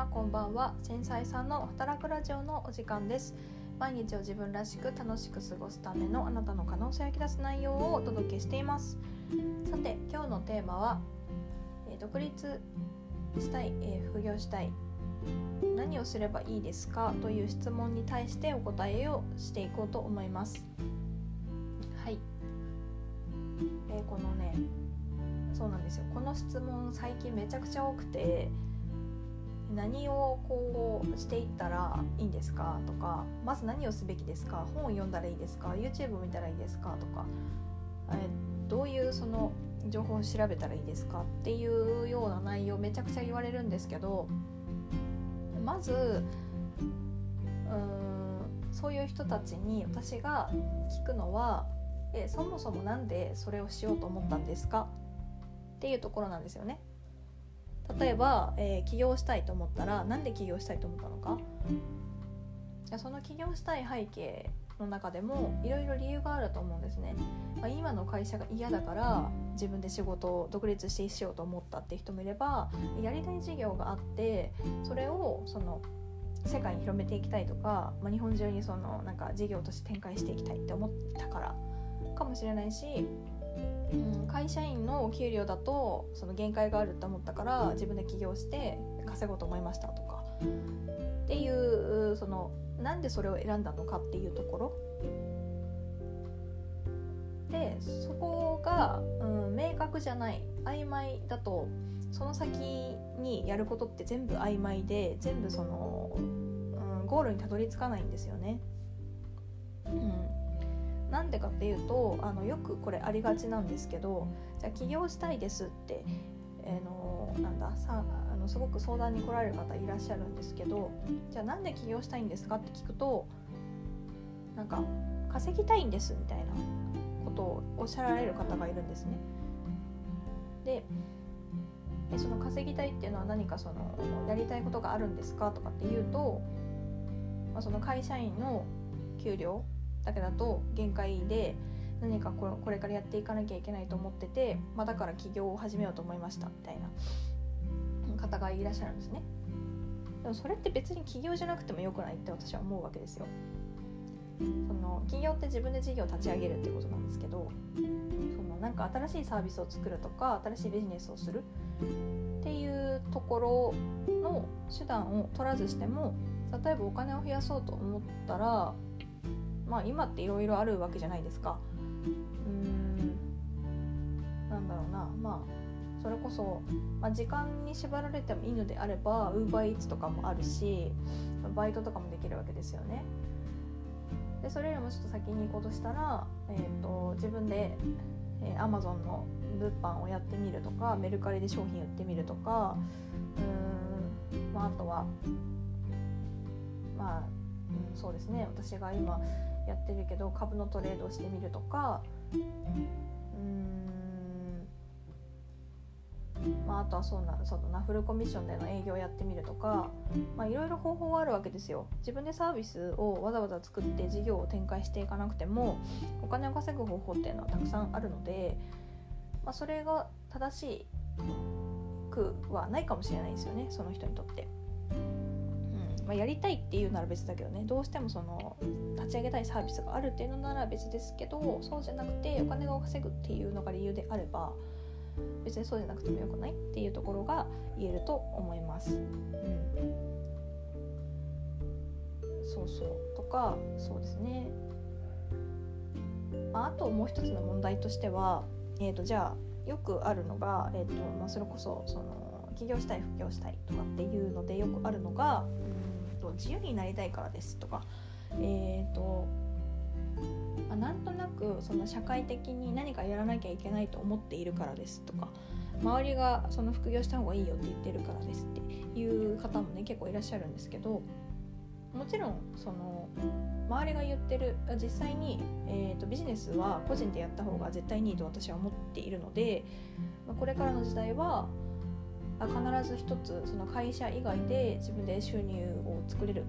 はこんばんは。繊細さんの働くラジオのお時間です。毎日を自分らしく楽しく過ごすためのあなたの可能性を引き出す内容をお届けしています。さて今日のテーマは、え独立したい、え副業したい。何をすればいいですか？という質問に対してお答えをしていこうと思います。はい、えー、このねそうなんですよ。この質問最近めちゃくちゃ多くて。何をこうしていったらいいんですかとかまず何をすべきですか本を読んだらいいですか YouTube を見たらいいですかとか、えどういうその情報を調べたらいいですかっていうような内容めちゃくちゃ言われるんですけどまずうんそういう人たちに私が聞くのはえそもそも何でそれをしようと思ったんですかっていうところなんですよね。例えば、えー、起業したいと思ったら何で起業したいと思ったのか？じゃその起業したい背景の中でもいろいろ理由があると思うんですね、まあ、今の会社が嫌だから自分で仕事を独立してしようと思ったって人もいればやりたい事業があってそれをその世界に広めていきたいとか、まあ、日本中にそのなんか事業として展開していきたいって思ったからかもしれないしうん、会社員のお給料だとその限界があると思ったから自分で起業して稼ごうと思いましたとか。っていうそのなんでそれを選んだのかっていうところ。でそこが、うん、明確じゃない曖昧だとその先にやることって全部曖昧で全部その、うん、ゴールにたどり着かないんですよね。うんなんでかっていうとあのよくこれありがちなんですけどじゃあ起業したいですって、えー、のなんださあのすごく相談に来られる方いらっしゃるんですけどじゃあなんで起業したいんですかって聞くとなんか稼ぎたいんですみたいなことをおっしゃられる方がいるんですね。ででその稼ぎたいっていうのは何かそのやりたいことがあるんですかとかっていうと、まあ、その会社員の給料だけだと限界で何かこれからやっていかなきゃいけないと思ってて、まあ、だから起業を始めようと思いましたみたいな方がいらっしゃるんですね。でもそれって別に起業じゃなくてもよくないって私は思うわけですよ。その起業って自分で事業を立ち上げるっていうことなんですけどそのなんか新しいサービスを作るとか新しいビジネスをするっていうところの手段を取らずしても例えばお金を増やそうと思ったらまあ今っていろいろあるわけじゃないですか。うん。なんだろうな。まあそれこそ、まあ、時間に縛られてもいいのであれば UberEats とかもあるしバイトとかもできるわけですよね。でそれよりもちょっと先に行こうとしたら、えーと、自分で、えー、Amazon の物販をやってみるとかメルカリで商品売ってみるとかうん、まあ、あとはまあ、うん、そうですね。私が今やってるけど株のトレードをしてみるとかうんまあ、あとはそうなそうだなフルコミッションでの営業をやってみるとかいろいろ方法はあるわけですよ自分でサービスをわざわざ作って事業を展開していかなくてもお金を稼ぐ方法っていうのはたくさんあるので、まあ、それが正しくはないかもしれないですよねその人にとって。まあ、やりたいっていうなら別だけどねどうしてもその立ち上げたいサービスがあるっていうのなら別ですけどそうじゃなくてお金を稼ぐっていうのが理由であれば別にそうじゃなくてもよくないっていうところが言えると思います。うん、そうそうとかそうですね。まああともう一つの問題としては、えーと、じゃあよくあるのが、えーとまあ、それこそその起業したい副業したいとかっていうのでよくあるのが、自由になりたいからですとかえ、ー、とまあ、なんとなくその社会的に何かやらなきゃいけないと思っているからですとか周りがその副業した方がいいよって言ってるからですっていう方もね結構いらっしゃるんですけどもちろんその周りが言ってる実際に、えーと、ビジネスは個人でやった方が絶対にいいと私は思っているので、まあ、これからの時代は必ず一つその会社以外で自分で収入を作れる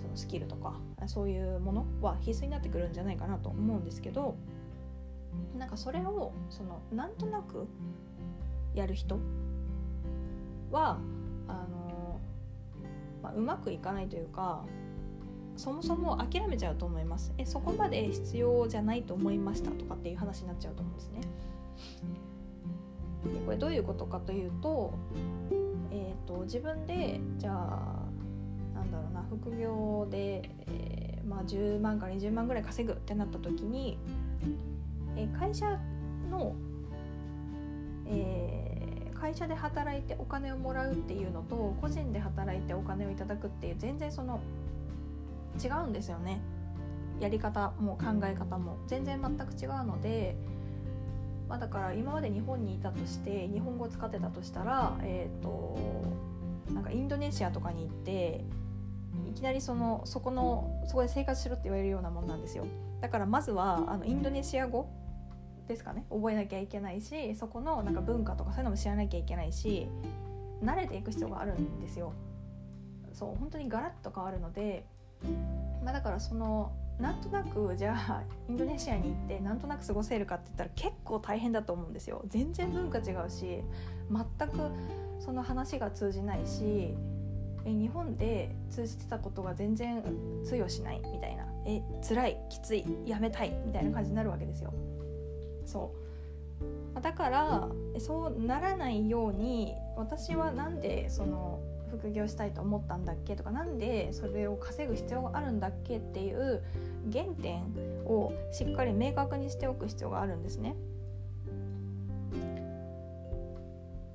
そのスキルとかそういうものは必須になってくるんじゃないかなと思うんですけどなんかそれをそのなんとなくやる人はあのまあ、うまくいかないというかそもそも諦めちゃうと思います。えそこまで必要じゃないと思いましたとかっていう話になっちゃうと思うんですね。でこれどういうことかというと,、えーと、自分でじゃあなんだろうな副業で、えー、まあ、10万から20万ぐらい稼ぐってなった時に、えー、会社の、えー、会社で働いてお金をもらうっていうのと個人で働いてお金をいただくっていう全然その違うんですよね。やり方も考え方も。全然全く違うので、まあ、だから今まで日本にいたとして日本語を使ってたとしたらえっ、ー、となんかインドネシアとかに行っていきなりそのそこのそこで生活しろって言われるようなもんなんですよ。だからまずはあのインドネシア語ですかね。覚えなきゃいけないしそこのなんか文化とかそういうのも知らなきゃいけないし慣れていく必要があるんですよ。そう本当にガラッと変わるのでまあ、だからそのなんとなくじゃあインドネシアに行ってなんとなく過ごせるかって言ったら結構大変だと思うんですよ。全然文化違うし全くその話が通じないしえ日本で通じてたことが全然通用しないみたいな。え辛いきついやめたいみたいな感じになるわけですよ。そう。だからそうならないように私はなんでその副業したいと思ったんだっけとかなんでそれを稼ぐ必要があるんだっけっていう原点をしっかり明確にしておく必要があるんですね。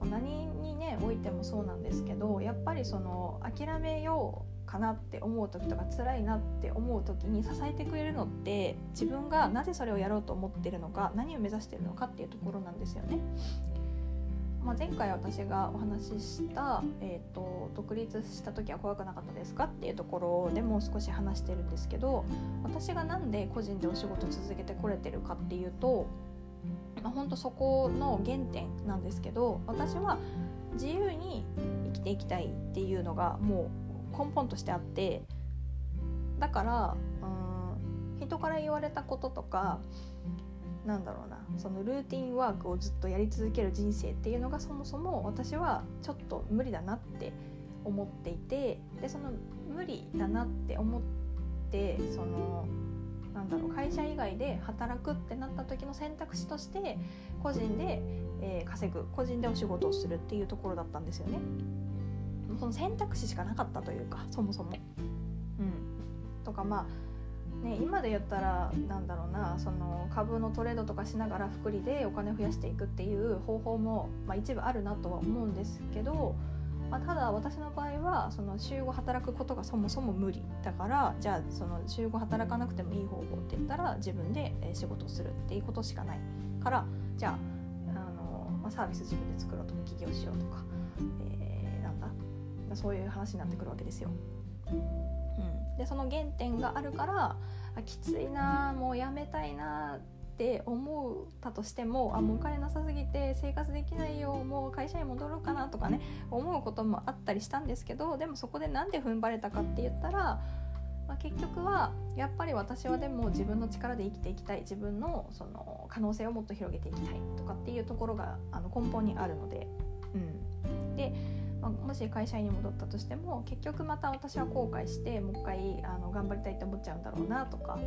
何にねおいてもそうなんですけどやっぱりその諦めようかなって思う時とか辛いなって思う時に支えてくれるのって自分がなぜそれをやろうと思ってるのか何を目指してるのかっていうところなんですよね。まあ、前回私がお話しした、えーと、独立した時は怖くなかったですかっていうところでも少し話してるんですけど私が何で個人でお仕事続けてこれてるかっていうと、まあ、ほんとそこの原点なんですけど私は自由に生きていきたいっていうのがもう根本としてあってだからうん人から言われたこととかなんだろうなそのルーティンワークをずっとやり続ける人生っていうのがそもそも私はちょっと無理だなって思っていてでその無理だなって思ってそのなんだろう会社以外で働くってなった時の選択肢として個人で、えー、稼ぐ個人でお仕事をするっていうところだったんですよね。その選択肢しかなかったというかそもそも。うん、とかまあね、今で言ったらなんだろうなその株のトレードとかしながら福利でお金増やしていくっていう方法も、まあ、一部あるなとは思うんですけど、まあ、ただ私の場合はその週5働くことがそもそも無理だからじゃあその週5働かなくてもいい方法って言ったら自分で仕事をするっていうことしかないからじゃああの、まあ、サービス自分で作ろうとか起業しようとか、えー、なんだそういう話になってくるわけですよ。うん、でその原点があるからあきついなもうやめたいなって思ったとしてもあもうお金なさすぎて生活できないよもう会社に戻ろうかなとかね思うこともあったりしたんですけどでもそこで何で踏ん張れたかって言ったら、まあ、結局はやっぱり私はでも自分の力で生きていきたい自分のその可能性をもっと広げていきたいとかっていうところがあの根本にあるので。うん、でまあ、もし会社員に戻ったとしても結局また私は後悔してもう一回あの頑張りたいって思っちゃうんだろうなとか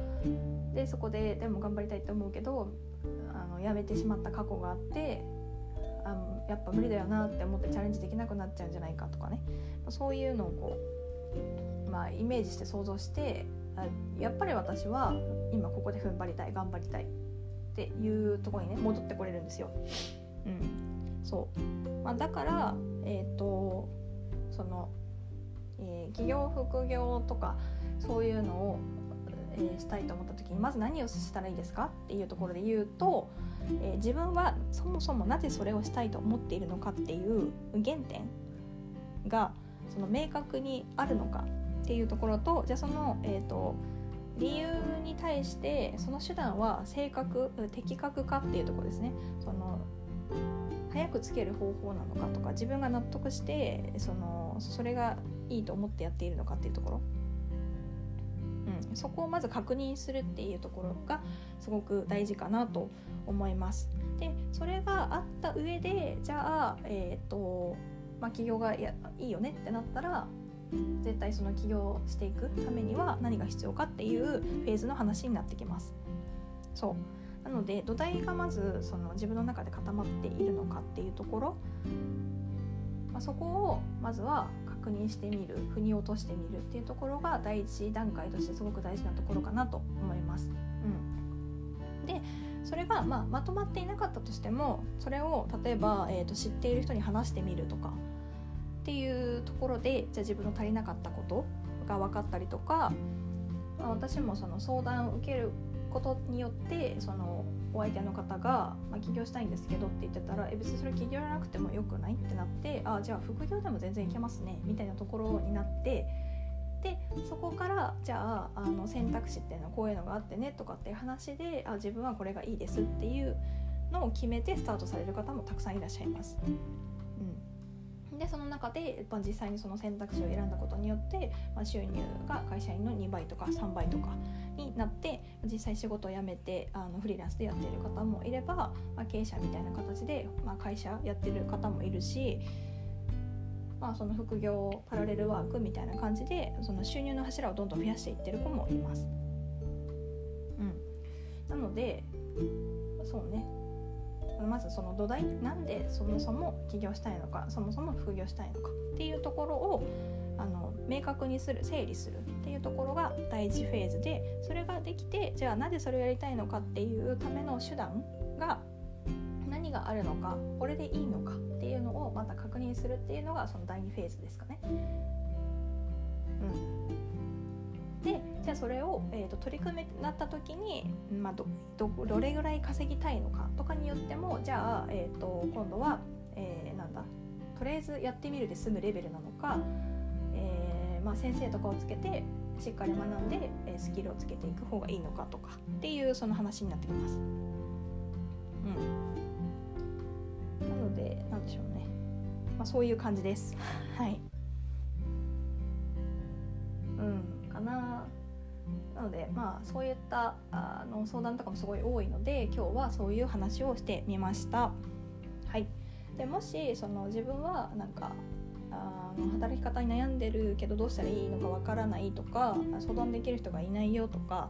でそこででも頑張りたいって思うけどあのやめてしまった過去があってあのやっぱ無理だよなって思ってチャレンジできなくなっちゃうんじゃないかとかねまそういうのをこう、まあ、イメージして想像してやっぱり私は今ここで踏ん張りたい頑張りたいっていうとこにね戻ってこれるんですよ。うん、そう、まあ、だからえっ、ー、とその、えー、企業副業とかそういうのを、えー、したいと思った時にまず何をしたらいいですかっていうところで言うと、えー、自分はそもそもなぜそれをしたいと思っているのかっていう原点がその明確にあるのかっていうところとじゃあその、えーと理由に対してその手段は正確的確かっていうところですね。その早くつける方法なのかとか自分が納得してそのそれがいいと思ってやっているのかっていうところ、うん、そこをまず確認するっていうところがすごく大事かなと思います。でそれがあった上でじゃあ、えーとまあ、企業がいいよねってなったら絶対その起業していくためには何が必要かっていうフェーズの話になってきます。そうなので土台がまずその自分の中で固まっているのかっていうところ、まあ、そこをまずは確認してみる腑に落としてみるっていうところが第一段階としてすごく大事なところかなと思います。うん、でそれが、まあ、まとまっていなかったとしてもそれを例えば、えーと、知っている人に話してみるとかっていうところでじゃあ自分の足りなかったことが分かったりとか、まあ、私もその相談を受けることによってそのお相手の方が、まあ、起業したいんですけどって言ってたらえ別にそれ起業じゃなくてもよくないってなってあじゃあ副業でも全然いけますねみたいなところになってでそこからじゃああの選択肢っていうのはこういうのがあってねとかっていう話であ自分はこれがいいですっていうのを決めてスタートされる方もたくさんいらっしゃいます。でその中で、まあ、実際にその選択肢を選んだことによって、まあ、収入が会社員の2倍とか3倍とかになって実際仕事を辞めてあのフリーランスでやっている方もいれば、まあ、経営者みたいな形で、まあ、会社やってる方もいるしまあ、その副業パラレルワークみたいな感じでその収入の柱をどんどん増やしていってる子もいます。うん、なのでそうねまずその土台なんでそもそも起業したいのかそもそも副業したいのかっていうところをあの明確にする整理するっていうところが第一フェーズでそれができてじゃあなぜそれをやりたいのかっていうための手段が何があるのかこれでいいのかっていうのをまた確認するっていうのがその第2フェーズですかね。うん、でじゃあそれを、えーと、取り組めなった時に、まあ、どどれぐらい稼ぎたいのかとかによってもじゃあ、えーと、今度は、えー、なんだとりあえずやってみるで済むレベルなのか、えー、まあ、先生とかをつけてしっかり学んで、えスキルをつけていく方がいいのかとかっていうその話になってきます。うん。なのでなんでしょうね、まあ、そういう感じです。はい。うん。かな。なのでまあそういったあの相談とかもすごい多いので今日はそういう話をしてみました。はい。でもしその自分はなんかあの働き方に悩んでるけどどうしたらいいのかわからないとか相談できる人がいないよとか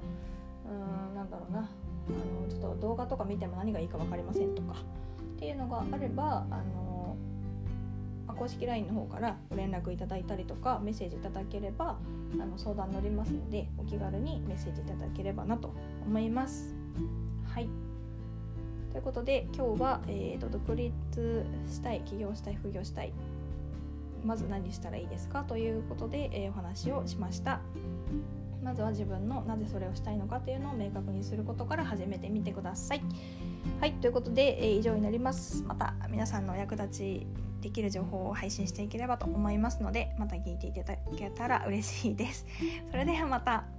うーんなんだろうな。あのちょっと動画とか見ても何がいいか分かりませんとかっていうのがあればあの公式 LINE の方からご連絡いただいたりとかメッセージいただければあの相談乗りますのでお気軽にメッセージいただければなと思います。はいということで今日は、えーと、独立したい起業したい副業したいまず何したらいいですか？ということで、えー、お話をしました。まずは自分のなぜそれをしたいのか？というのを明確にすることから始めてみてください。はいということで、えー、以上になります。また皆さんのお役立ちできる情報を配信していければと思いますのでまた聞いていただけたら嬉しいです。それではまた。